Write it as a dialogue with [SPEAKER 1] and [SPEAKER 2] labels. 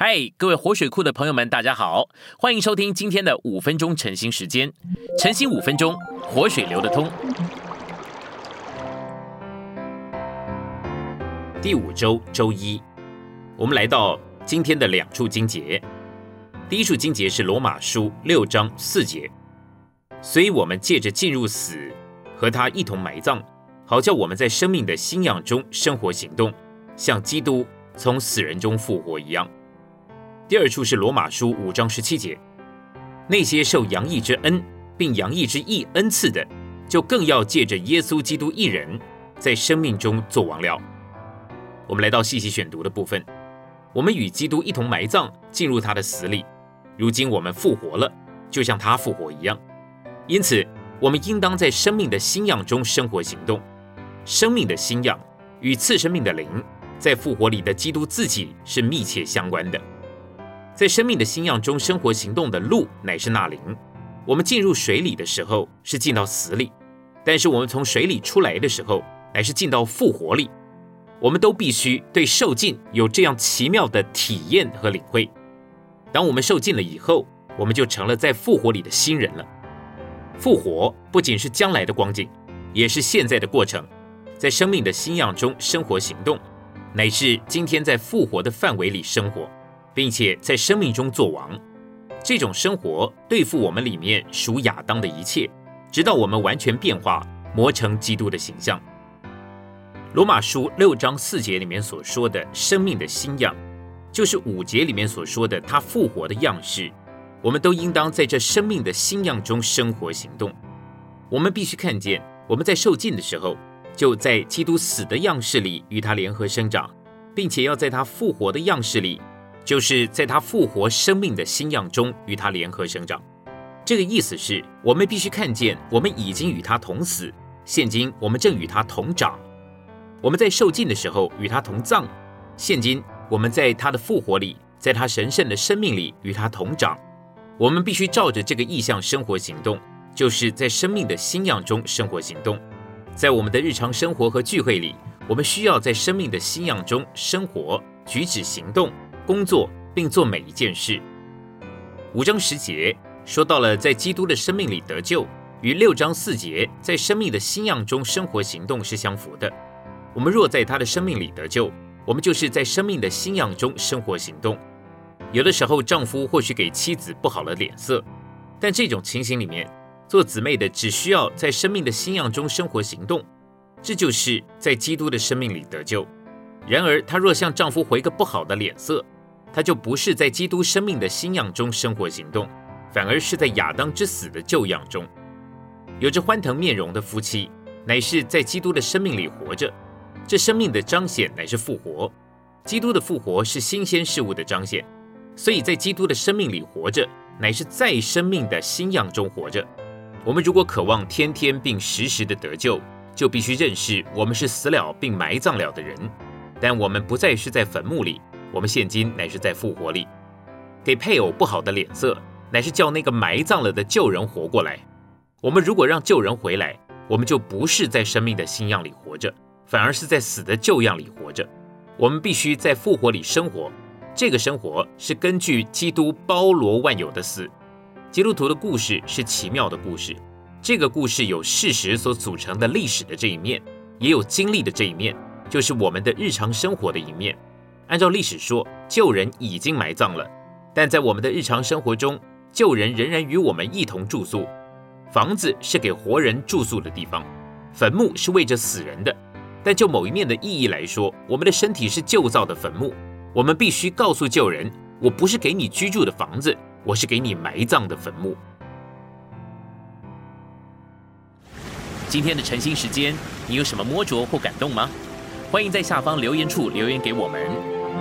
[SPEAKER 1] 嗨，各位活水库的朋友们，大家好，欢迎收听今天的五分钟晨兴时间。晨兴五分钟，活水流得通。第五周周一，我们来到今天的两处经节。第一处经节是罗马书六章四节，所以我们借着进入死，和他一同埋葬，好叫我们在生命的信仰中生活行动，像基督从死人中复活一样。第二处是罗马书五章十七节，那些受洋溢之恩，并洋溢之义恩赐的，就更要借着耶稣基督一人，在生命中做王了。我们来到细细选读的部分，我们与基督一同埋葬，进入他的死里。如今我们复活了，就像他复活一样。因此，我们应当在生命的新样中生活行动。生命的新样与次生命的灵，在复活里的基督自己是密切相关的。在生命的新样中生活行动的路乃是那灵。我们进入水里的时候是进到死里，但是我们从水里出来的时候乃是进到复活里。我们都必须对受尽有这样奇妙的体验和领会。当我们受尽了以后，我们就成了在复活里的新人了。复活不仅是将来的光景，也是现在的过程。在生命的新样中生活行动，乃是今天在复活的范围里生活。并且在生命中做王，这种生活对付我们里面属亚当的一切，直到我们完全变化，磨成基督的形象。罗马书六章四节里面所说的生命的新样，就是五节里面所说的他复活的样式。我们都应当在这生命的新样中生活行动。我们必须看见，我们在受尽的时候，就在基督死的样式里与他联合生长，并且要在他复活的样式里。就是在他复活生命的新样中与他联合生长，这个意思是我们必须看见，我们已经与他同死，现今我们正与他同长。我们在受尽的时候与他同葬，现今我们在他的复活里，在他神圣的生命里与他同长。我们必须照着这个意向生活行动，就是在生命的新样中生活行动。在我们的日常生活和聚会里，我们需要在生命的新样中生活、举止、行动。工作并做每一件事。五章十节说到了在基督的生命里得救，与六章四节在生命的新样中生活行动是相符的。我们若在他的生命里得救，我们就是在生命的新样中生活行动。有的时候，丈夫或许给妻子不好的脸色，但这种情形里面，做姊妹的只需要在生命的新样中生活行动，这就是在基督的生命里得救。然而，她若向丈夫回个不好的脸色，他就不是在基督生命的新样中生活行动，反而是在亚当之死的旧样中。有着欢腾面容的夫妻，乃是在基督的生命里活着。这生命的彰显乃是复活。基督的复活是新鲜事物的彰显，所以在基督的生命里活着，乃是在生命的新样中活着。我们如果渴望天天并时时的得救，就必须认识我们是死了并埋葬了的人，但我们不再是在坟墓里。我们现今乃是在复活里，给配偶不好的脸色，乃是叫那个埋葬了的旧人活过来。我们如果让旧人回来，我们就不是在生命的新样里活着，反而是在死的旧样里活着。我们必须在复活里生活，这个生活是根据基督包罗万有的死。基督徒的故事是奇妙的故事，这个故事有事实所组成的历史的这一面，也有经历的这一面，就是我们的日常生活的一面。按照历史说，旧人已经埋葬了，但在我们的日常生活中，旧人仍然与我们一同住宿。房子是给活人住宿的地方，坟墓是为着死人的。但就某一面的意义来说，我们的身体是旧造的坟墓。我们必须告诉旧人：我不是给你居住的房子，我是给你埋葬的坟墓。今天的晨兴时间，你有什么摸着或感动吗？欢迎在下方留言处留言给我们。